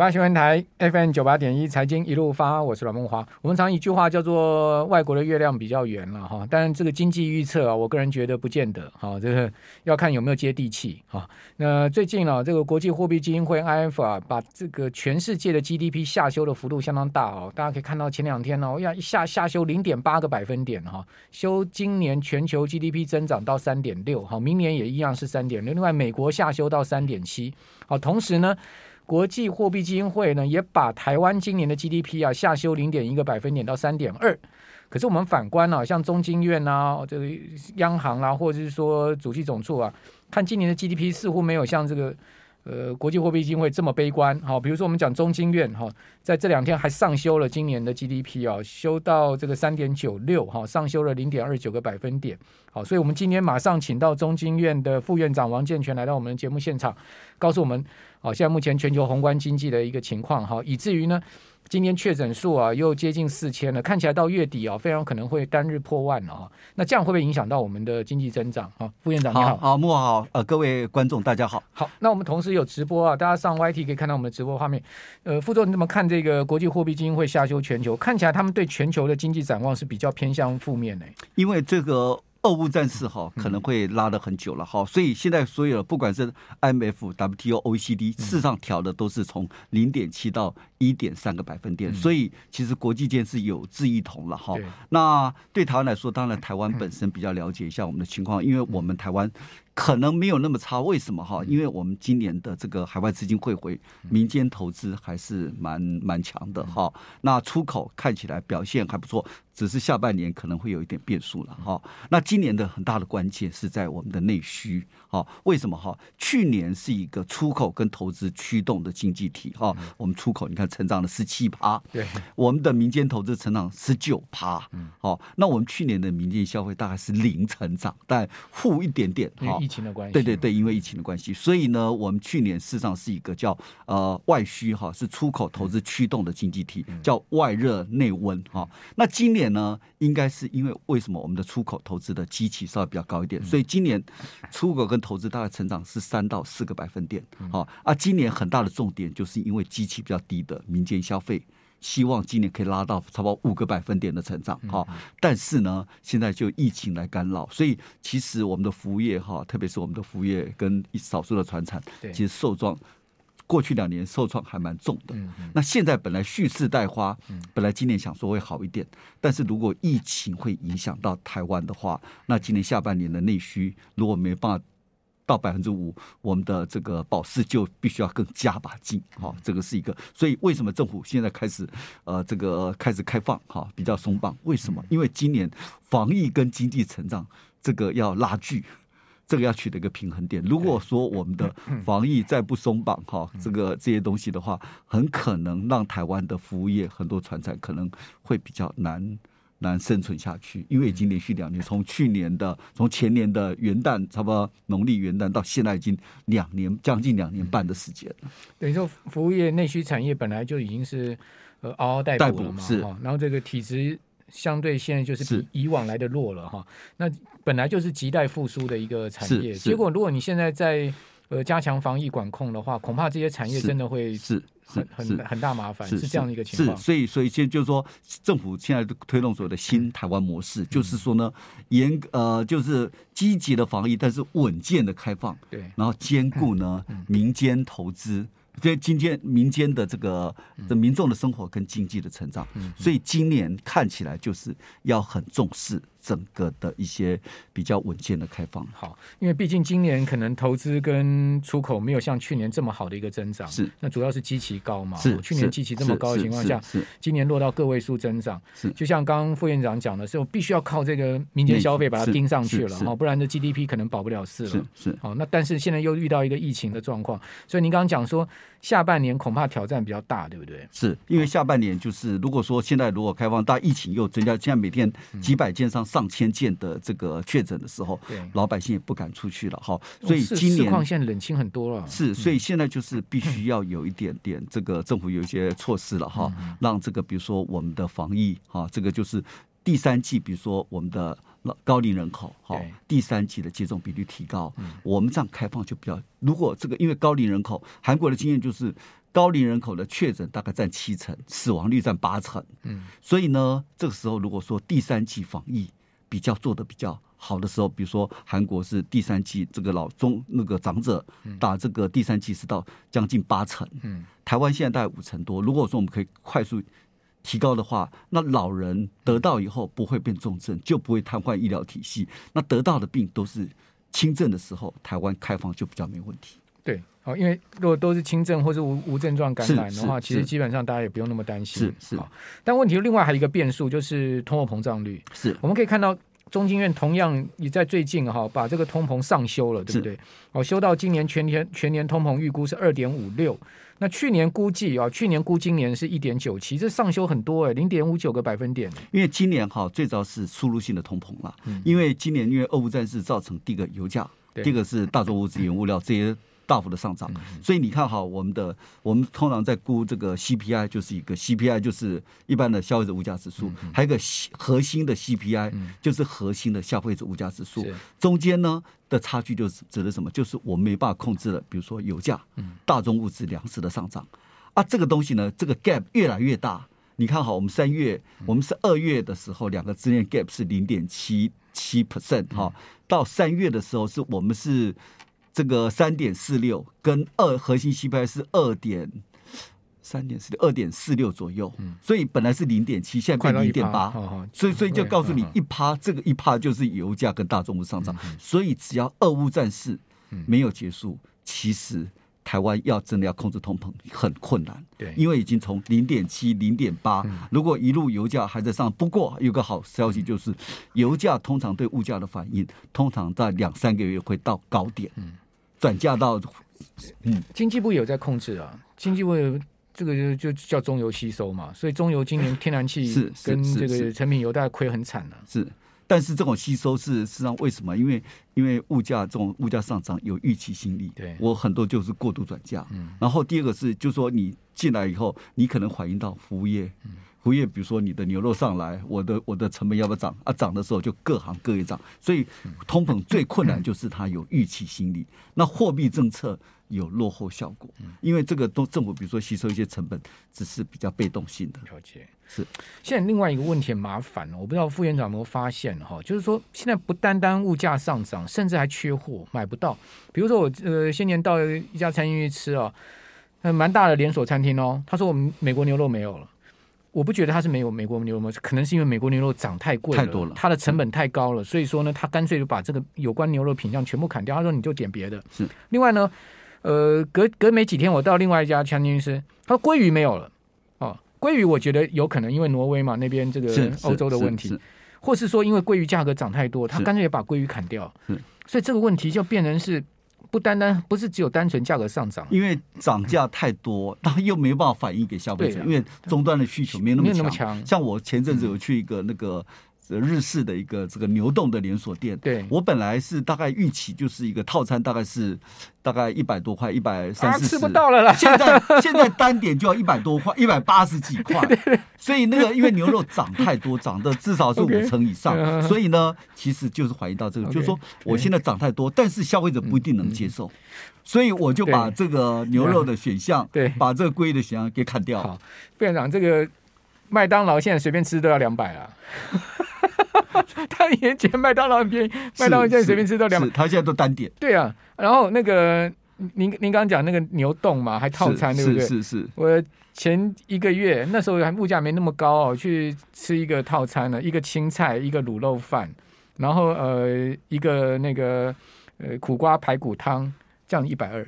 八新闻台 FM 九八点一财经一路发，我是阮梦华。我们常一句话叫做“外国的月亮比较圆”了哈，但这个经济预测啊，我个人觉得不见得哈，这个要看有没有接地气哈。那最近啊，这个国际货币基金会 i f 啊，把这个全世界的 GDP 下修的幅度相当大哦。大家可以看到前两天呢，要一下下修零点八个百分点哈，修今年全球 GDP 增长到三点六，好，明年也一样是三点六。另外，美国下修到三点七，好，同时呢。国际货币基金会呢，也把台湾今年的 GDP 啊下修零点一个百分点到三点二。可是我们反观啊，像中经院啊，这个央行啊，或者是说主计总处啊，看今年的 GDP 似乎没有像这个。呃，国际货币基金会这么悲观，好，比如说我们讲中经院哈，在这两天还上修了今年的 GDP 啊，修到这个三点九六哈，上修了零点二九个百分点，好，所以我们今天马上请到中经院的副院长王健全来到我们的节目现场，告诉我们，好，现在目前全球宏观经济的一个情况哈，以至于呢。今天确诊数啊又接近四千了，看起来到月底啊非常可能会单日破万了啊。那这样会不会影响到我们的经济增长啊？副院长你好，好，慕驊好，呃，各位观众大家好。好，那我们同时有直播啊，大家上 YT 可以看到我们的直播画面。呃，副总你怎么看这个国际货币基金会下修全球？看起来他们对全球的经济展望是比较偏向负面的。因为这个。俄乌战事哈可能会拉得很久了哈，所以现在所有的不管是 IMF、WTO、OECD，事实上调的都是从零点七到一点三个百分点，所以其实国际间是有志一同了哈。那对台湾来说，当然台湾本身比较了解一下我们的情况，因为我们台湾。可能没有那么差，为什么哈？因为我们今年的这个海外资金汇回，民间投资还是蛮蛮强的哈。那出口看起来表现还不错，只是下半年可能会有一点变数了哈。那今年的很大的关键是在我们的内需哈。为什么哈？去年是一个出口跟投资驱动的经济体哈。我们出口你看成长了十七趴，对，我们的民间投资成长十九趴，好，那我们去年的民间消费大概是零成长，但负一点点哈。疫情的关系，对对对，因为疫情的关系，所以呢，我们去年事实上是一个叫呃外需哈，是出口投资驱动的经济体，叫外热内温哈。那今年呢，应该是因为为什么我们的出口投资的机器稍微比较高一点，所以今年出口跟投资大概成长是三到四个百分点，好啊。今年很大的重点就是因为机器比较低的民间消费。希望今年可以拉到差不多五个百分点的成长哈，但是呢，现在就疫情来干扰，所以其实我们的服务业哈，特别是我们的服务业跟少数的船产，其实受创过去两年受创还蛮重的。那现在本来蓄势待发，本来今年想说会好一点，但是如果疫情会影响到台湾的话，那今年下半年的内需如果没办法。到百分之五，我们的这个保释就必须要更加把劲，哈，这个是一个。所以为什么政府现在开始，呃，这个开始开放，哈，比较松绑？为什么？因为今年防疫跟经济成长这个要拉锯，这个要取得一个平衡点。如果说我们的防疫再不松绑，哈，这个这些东西的话，很可能让台湾的服务业很多船产可能会比较难。难生存下去，因为已经连续两年，从去年的、从前年的元旦，差不多农历元旦到现在，已经两年，将近两年半的时间了。等于说，服务业内需产业本来就已经是呃嗷嗷待哺了嘛，是。然后这个体质相对现在就是比以往来的弱了哈。那本来就是亟待复苏的一个产业，结果如果你现在在呃加强防疫管控的话，恐怕这些产业真的会是。很很很大麻烦，是这样的一个情况。是，所以所以现在就是说，政府现在推动所谓的新台湾模式，就是说呢，严呃就是积极的防疫，但是稳健的开放，对，然后兼顾呢民间投资，这今天民间的这个的民众的生活跟经济的成长，所以今年看起来就是要很重视。整个的一些比较稳健的开放，好，因为毕竟今年可能投资跟出口没有像去年这么好的一个增长，是。那主要是基期高嘛，是去年基期这么高的情况下，是今年落到个位数增长，是。就像刚刚副院长讲的，是我必须要靠这个民间消费把它盯上去了哈，不然的 GDP 可能保不了四了，是好，那但是现在又遇到一个疫情的状况，所以您刚刚讲说下半年恐怕挑战比较大，对不对？是因为下半年就是如果说现在如果开放，大疫情又增加，现在每天几百件上。上千件的这个确诊的时候，老百姓也不敢出去了哈，所以今年况现在冷清很多了。是，所以现在就是必须要有一点点这个政府有一些措施了哈，让这个比如说我们的防疫哈，这个就是第三季，比如说我们的高龄人口哈，第三季的接种比率提高，我们这样开放就比较。如果这个因为高龄人口，韩国的经验就是高龄人口的确诊大概占七成，死亡率占八成。嗯，所以呢，这个时候如果说第三季防疫比较做的比较好的时候，比如说韩国是第三季，这个老中那个长者打这个第三季是到将近八成。嗯，台湾现在大概五成多。如果说我们可以快速提高的话，那老人得到以后不会变重症，就不会瘫痪医疗体系。那得到的病都是轻症的时候，台湾开放就比较没问题。对，好，因为如果都是轻症或是无无症状感染的话，其实基本上大家也不用那么担心。是是。但问题另外还有一个变数，就是通货膨胀率。是，我们可以看到中经院同样也在最近哈把这个通膨上修了，对不对？哦，修到今年全年全年通膨预估是二点五六，那去年估计啊，去年估今年是一点九七，这上修很多哎，零点五九个百分点。因为今年哈最早是输入性的通膨了，嗯、因为今年因为俄乌战事造成第一个油价，对第一个是大宗物资、原物料这些。大幅的上涨，所以你看哈，我们的我们通常在估这个 CPI，就是一个 CPI，就是一般的消费者物价指数，还有一个核心的 CPI，就是核心的消费者物价指数。中间呢的差距就是指的什么？就是我们没办法控制了，比如说油价、大宗物资、粮食的上涨啊，这个东西呢，这个 gap 越来越大。你看好，我们三月，我们是二月的时候，两个之间 gap 是零点七七 percent 哈，到三月的时候是我们是。这个三点四六跟二核心 CPI 是二点三点四六二点四六左右，嗯、所以本来是零点七，现在变零点八，所以所以就告诉你一趴，这个一趴就是油价跟大宗物上。涨，嗯、所以只要俄乌战事没有结束，嗯、其实台湾要真的要控制通膨很困难，对，因为已经从零点七零点八，如果一路油价还在上，不过有个好消息就是，油价通常对物价的反应通常在两三个月会到高点，嗯。转嫁到，嗯，经济部有在控制啊，经济部有这个就就叫中油吸收嘛，所以中油今年天然气是跟这个成品油大概亏很惨了。是，但是这种吸收是实际上为什么？因为因为物价这种物价上涨有预期心理，对我很多就是过度转嫁。嗯，然后第二个是，就是说你进来以后，你可能反映到服务业。嗯。服务业，比如说你的牛肉上来，我的我的成本要不要涨啊？涨的时候就各行各业涨，所以通膨最困难就是它有预期心理。那货币政策有落后效果，因为这个都政府比如说吸收一些成本，只是比较被动性的。了解，是。现在另外一个问题很麻烦，我不知道副院长有没有发现哈，就是说现在不单单物价上涨，甚至还缺货，买不到。比如说我呃，先前到一家餐厅去吃啊，蛮大的连锁餐厅哦，他说我们美国牛肉没有了。我不觉得它是没有美国牛肉，可能是因为美国牛肉涨太贵了，太多了，它的成本太高了，所以说呢，他干脆就把这个有关牛肉品项全部砍掉。他说你就点别的。是。另外呢，呃，隔隔没几天，我到另外一家餐厅吃，他说鲑鱼没有了。哦，鲑鱼我觉得有可能因为挪威嘛那边这个欧洲的问题，或是说因为鲑鱼价格涨太多，他干脆也把鲑鱼砍掉。是。所以这个问题就变成是。不单单不是只有单纯价格上涨，因为涨价太多，然后又没办法反映给消费者，因为终端的需求没那么强。像我前阵子有去一个那个。日式的一个这个牛洞的连锁店，对，我本来是大概预期就是一个套餐，大概是大概一百多块，一百三四十，吃不到了啦。现在现在单点就要一百多块，一百八十几块。所以那个因为牛肉涨太多，涨的至少是五成以上，所以呢，其实就是怀疑到这个，就是说我现在涨太多，但是消费者不一定能接受，所以我就把这个牛肉的选项，对，把这个贵的选项给砍掉。好，副院长，这个麦当劳现在随便吃都要两百啊。他以前麦当劳很便宜，麦当劳现在随便吃都两百，他现在都单点。对啊，然后那个您您刚刚讲那个牛冻嘛，还套餐对不对？是是，是是我前一个月那时候还物价没那么高哦，去吃一个套餐呢，一个青菜，一个卤肉饭，然后呃一个那个呃苦瓜排骨汤，这样一百二。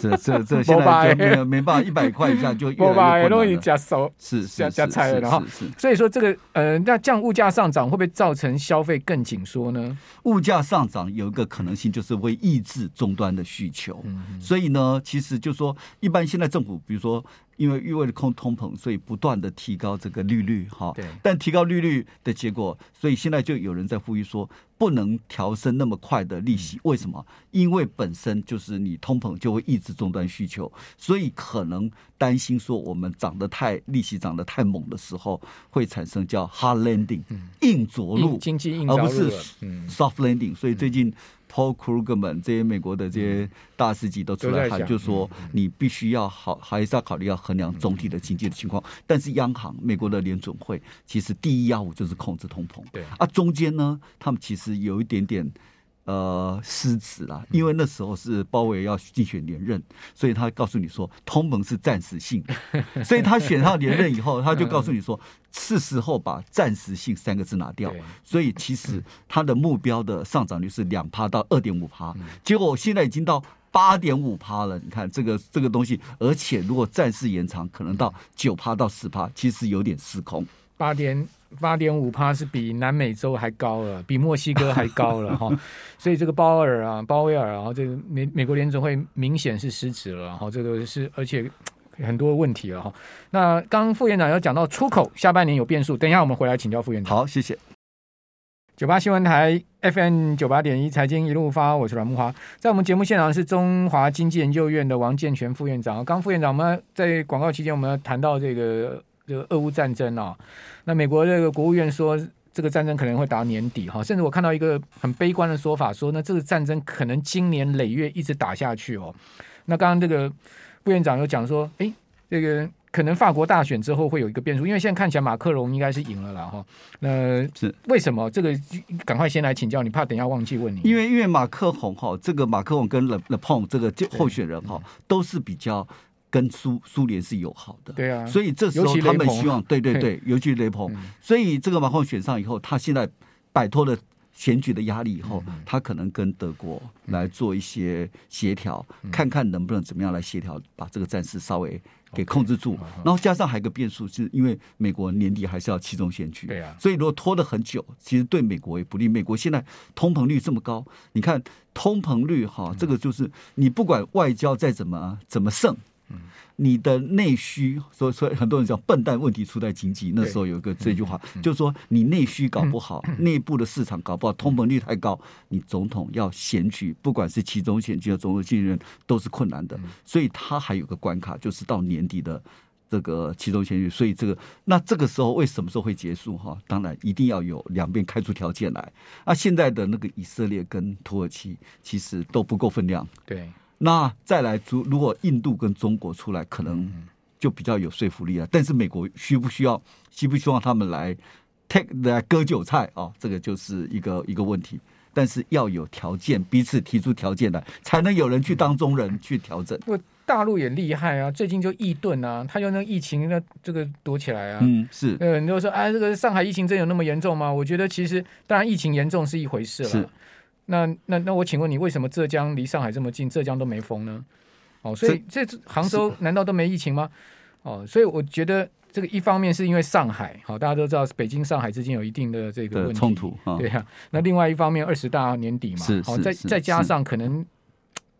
这这这 现在就没有没办法，一百块以下就越来越困难加收，是加加菜了，所以说这个呃，那这样物价上涨会不会造成消费更紧缩呢？物价上涨有一个可能性就是会抑制终端的需求，所以呢，其实就说一般现在政府比如说。因为因为控通膨，所以不断的提高这个利率哈。对。但提高利率的结果，所以现在就有人在呼吁说，不能调升那么快的利息。为什么？因为本身就是你通膨就会抑制终端需求，所以可能担心说我们涨得太利息涨得太猛的时候，会产生叫 hard landing，硬着陆，经济硬着陆，而不是 soft landing。所以最近。Paul Krugman 这些美国的这些大师级都出来喊，就说你必须要好，还是要考虑要衡量总体的经济的情况。但是央行，美国的联准会其实第一要务就是控制通膨。对啊，中间呢，他们其实有一点点。呃，失职啦，因为那时候是鲍威尔要竞选连任，所以他告诉你说通膨是暂时性，所以他选上连任以后，他就告诉你说是时候把暂时性三个字拿掉。所以其实他的目标的上涨率是两趴到二点五趴，结果现在已经到八点五趴了。你看这个这个东西，而且如果暂时延长，可能到九趴到十趴，其实有点失控。八点。八点五帕是比南美洲还高了，比墨西哥还高了哈，所以这个鲍尔啊，鲍威尔啊，这个美美国联总会明显是失职了哈，这个是而且很多问题了哈。那刚刚副院长要讲到出口下半年有变数，等一下我们回来请教副院长。好，谢谢。九八新闻台 FM 九八点一财经一路发，我是阮木华，在我们节目现场是中华经济研究院的王建全副院长。刚副院长我们在广告期间，我们要谈到这个。这个俄乌战争啊，那美国这个国务院说，这个战争可能会打到年底哈，甚至我看到一个很悲观的说法，说那，这个战争可能今年累月一直打下去哦。那刚刚这个副院长有讲说，哎，这个可能法国大选之后会有一个变数，因为现在看起来马克龙应该是赢了啦哈。那是为什么？这个赶快先来请教你，怕等一下忘记问你。因为因为马克宏哈，这个马克宏跟勒勒庞这个候选人哈，都是比较。跟苏苏联是友好的，对啊，所以这时候他们希望，对对对，尤其雷朋，所以这个马克宏选上以后，他现在摆脱了选举的压力以后，他可能跟德国来做一些协调，看看能不能怎么样来协调，把这个战事稍微给控制住。然后加上还有一个变数，是因为美国年底还是要期中选举，对啊，所以如果拖得很久，其实对美国也不利。美国现在通膨率这么高，你看通膨率哈，这个就是你不管外交再怎么怎么胜。你的内需，所以所以很多人讲笨蛋问题出在经济。那时候有一个这句话，就是说你内需搞不好，内部的市场搞不好，通膨率太高，你总统要选举，不管是其中选举和总统竞选都是困难的。所以他还有个关卡，就是到年底的这个其中选举。所以这个那这个时候为什么时候会结束？哈，当然一定要有两边开出条件来。那现在的那个以色列跟土耳其其实都不够分量。对。那再来，如如果印度跟中国出来，可能就比较有说服力了。但是美国需不需要，需不希望他们来 take 来割韭菜啊？这个就是一个一个问题。但是要有条件，彼此提出条件来，才能有人去当中人去调整。不，大陆也厉害啊，最近就疫顿啊，他用那疫情那这个躲起来啊。嗯，是。呃，你就说，哎，这个上海疫情真有那么严重吗？我觉得其实，当然疫情严重是一回事了。是。那那那我请问你，为什么浙江离上海这么近，浙江都没封呢？哦，所以这杭州难道都没疫情吗？哦，所以我觉得这个一方面是因为上海，好，大家都知道北京、上海之间有一定的这个问题冲突，对呀。那另外一方面，二十大年底嘛，好，再再加上可能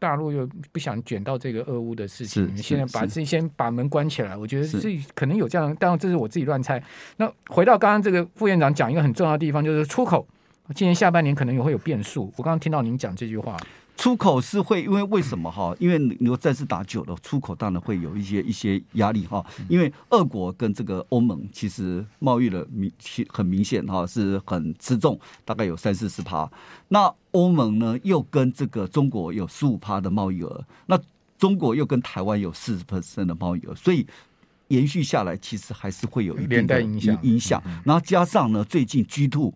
大陆又不想卷到这个俄乌的事情，现在把自己先把门关起来，我觉得自己可能有这样，当然这是我自己乱猜。那回到刚刚这个副院长讲一个很重要的地方，就是出口。今年下半年可能也会有变数。我刚刚听到您讲这句话，出口是会，因为为什么哈？因为你如果再次打久了，出口当然会有一些一些压力哈。因为俄国跟这个欧盟其实贸易的明很明显哈，是很吃重，大概有三四十趴。那欧盟呢又跟这个中国有十五趴的贸易额，那中国又跟台湾有四十 percent 的贸易额，所以延续下来其实还是会有一定的影响影响。然后加上呢，最近 G two。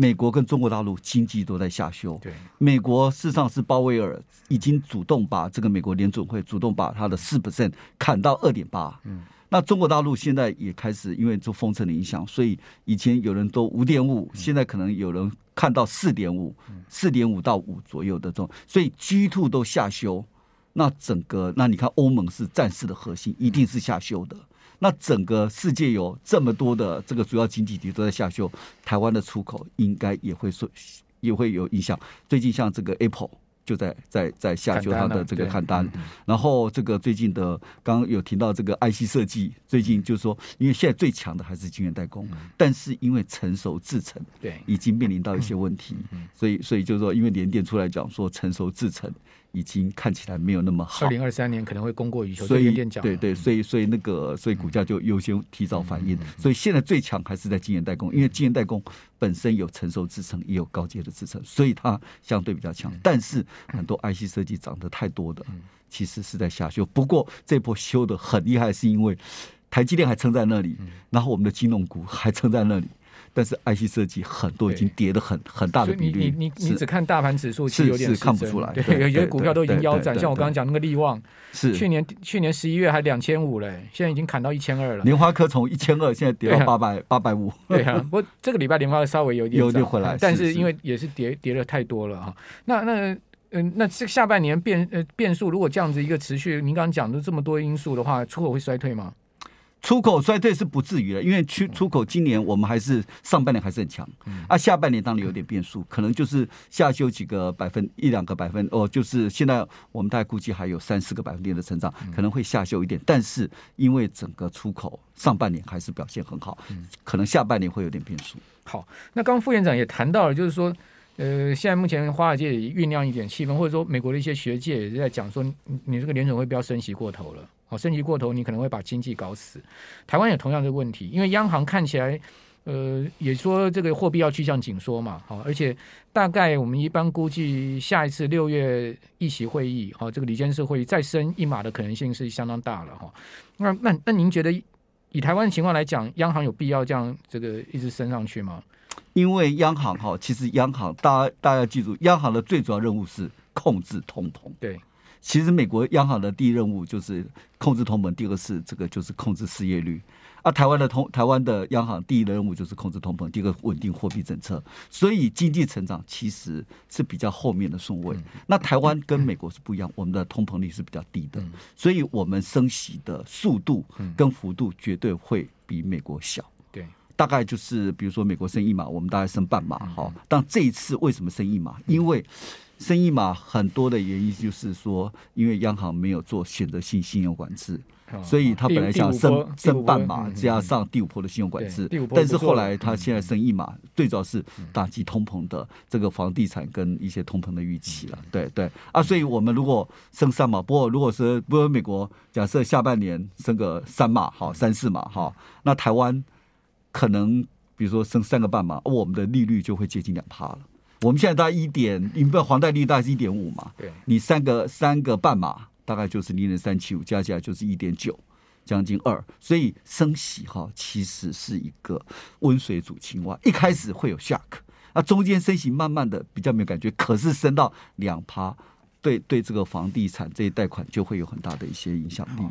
美国跟中国大陆经济都在下修。对，美国事实上是鲍威尔已经主动把这个美国联准会主动把它的四 percent 砍到二点八。嗯，那中国大陆现在也开始因为做封城的影响，所以以前有人都五点五，现在可能有人看到四点五，四点五到五左右的这种，所以 G two 都下修。那整个那你看欧盟是战事的核心，一定是下修的。那整个世界有这么多的这个主要经济体都在下修，台湾的出口应该也会受，也会有影响。最近像这个 Apple 就在在在下修它的这个看单，然后这个最近的刚刚有提到这个 IC 设计，最近就是说，因为现在最强的还是晶圆代工，但是因为成熟制程对。已经面临到一些问题，所以所以就是说，因为联电出来讲说成熟制程已经看起来没有那么好。二零二三年可能会供过于求，所以对对，对，所以所以那个所以股价就优先提早反应。所以现在最强还是在晶圆代工，因为晶圆代工本身有成熟支撑，也有高阶的支撑，所以它相对比较强。但是很多 IC 设计涨得太多的，其实是在下修。不过这波修的很厉害，是因为台积电还撑在那里，然后我们的金融股还撑在那里。但是 IC 设计很多已经跌了很很大的比率，你你你只看大盘指数其实有点是看不出来，对，有些股票都已经腰斩，像我刚刚讲那个力旺，是。去年去年十一月还两千五嘞，现在已经砍到一千二了。莲花科从一千二现在跌到八百八百五，对啊，不过这个礼拜莲花科稍微有点有点回来，但是因为也是跌跌了太多了哈。那那嗯，那这下半年变呃变数如果这样子一个持续，您刚刚讲的这么多因素的话，出口会衰退吗？出口衰退是不至于的，因为出出口今年我们还是上半年还是很强，啊，下半年当然有点变数，可能就是下修几个百分一两个百分哦，就是现在我们大概估计还有三四个百分点的成长，可能会下修一点，但是因为整个出口上半年还是表现很好，可能下半年会有点变数。好，那刚刚副院长也谈到了，就是说，呃，现在目前华尔街也酝酿一点气氛，或者说美国的一些学界也是在讲说，你这个联准会不要升息过头了。哦，升级过头，你可能会把经济搞死。台湾有同样的问题，因为央行看起来，呃，也说这个货币要趋向紧缩嘛，好，而且大概我们一般估计下一次六月议席会议，好，这个李监事会议再升一码的可能性是相当大了哈。那那那您觉得以台湾的情况来讲，央行有必要这样这个一直升上去吗？因为央行哈，其实央行大家大家要记住，央行的最主要任务是控制通膨。对。其实美国央行的第一任务就是控制通膨，第二个是这个就是控制失业率。啊台湾的通台湾的央行第一的任务就是控制通膨，第二个稳定货币政策。所以经济成长其实是比较后面的顺位。那台湾跟美国是不一样，我们的通膨率是比较低的，所以我们升息的速度跟幅度绝对会比美国小。对，大概就是比如说美国升一码，我们大概升半码。好，但这一次为什么升一码？因为升一码很多的原因就是说，因为央行没有做选择性信用管制，所以他本来想升升半码加上第五波的信用管制，但是后来他现在升一码，最主要是打击通膨的这个房地产跟一些通膨的预期了。对对啊，所以我们如果升三码，不过如果是不过美国假设下半年升个三码好三四码哈，那台湾可能比如说升三个半码，我们的利率就会接近两趴了。我们现在大概一点，你不黄带利率大概是一点五嘛？对，你三个三个半码，大概就是零点三七五，加起来就是一点九，将近二。所以升息哈，其实是一个温水煮青蛙，一开始会有 shock，那中间升息慢慢的比较没有感觉，可是升到两趴，对对，这个房地产这一贷款就会有很大的一些影响力。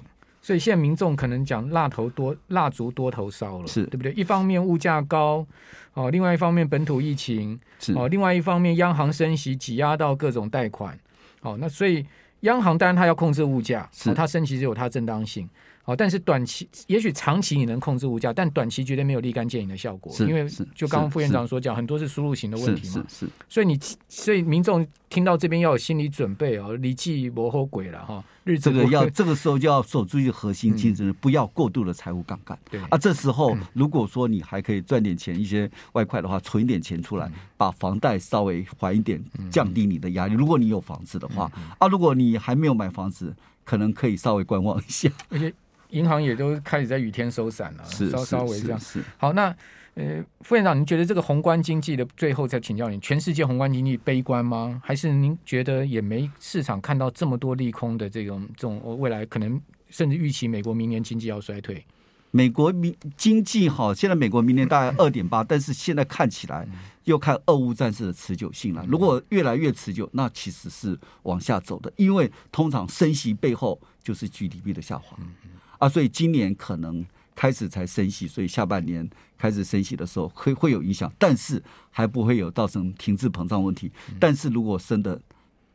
所以现在民众可能讲蜡头多蜡烛多头烧了，是对不对？一方面物价高，哦，另外一方面本土疫情，哦，另外一方面央行升息挤压到各种贷款，哦，那所以央行当然它要控制物价，是、哦、它升息是有它正当性。哦，但是短期也许长期你能控制物价，但短期绝对没有立竿见影的效果，因为就刚刚副院长所讲，很多是输入型的问题嘛。是，是，是，所以你所以民众听到这边要有心理准备哦，离弃磨合鬼了哈。日子这个要这个时候就要守住一个核心竞争，嗯、不要过度的财务杠杆。对啊，这时候如果说你还可以赚点钱，一些外快的话，存一点钱出来，把房贷稍微还一点，降低你的压力。如果你有房子的话，啊，如果你还没有买房子，可能可以稍微观望一下。而且。银行也都开始在雨天收伞了，稍稍微这样。是好，那呃，副院长，您觉得这个宏观经济的最后再请教你，全世界宏观经济悲观吗？还是您觉得也没市场看到这么多利空的这种这种未来可能甚至预期美国明年经济要衰退？美国明经济好，现在美国明年大概二点八，但是现在看起来又看俄乌战事的持久性了。如果越来越持久，那其实是往下走的，因为通常升息背后就是 GDP 的下滑。啊，所以今年可能开始才升息，所以下半年开始升息的时候会会有影响，但是还不会有造成停滞膨胀问题。但是如果升的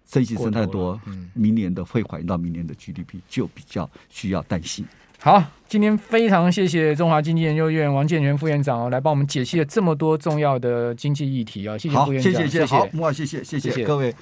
升息升太多，明年的会反映到明年的 GDP，就比较需要担心。好，今天非常谢谢中华经济研究院王建元副院长来帮我们解析了这么多重要的经济议题啊，谢谢副院长，谢谢谢谢，好，木华谢谢谢谢各位。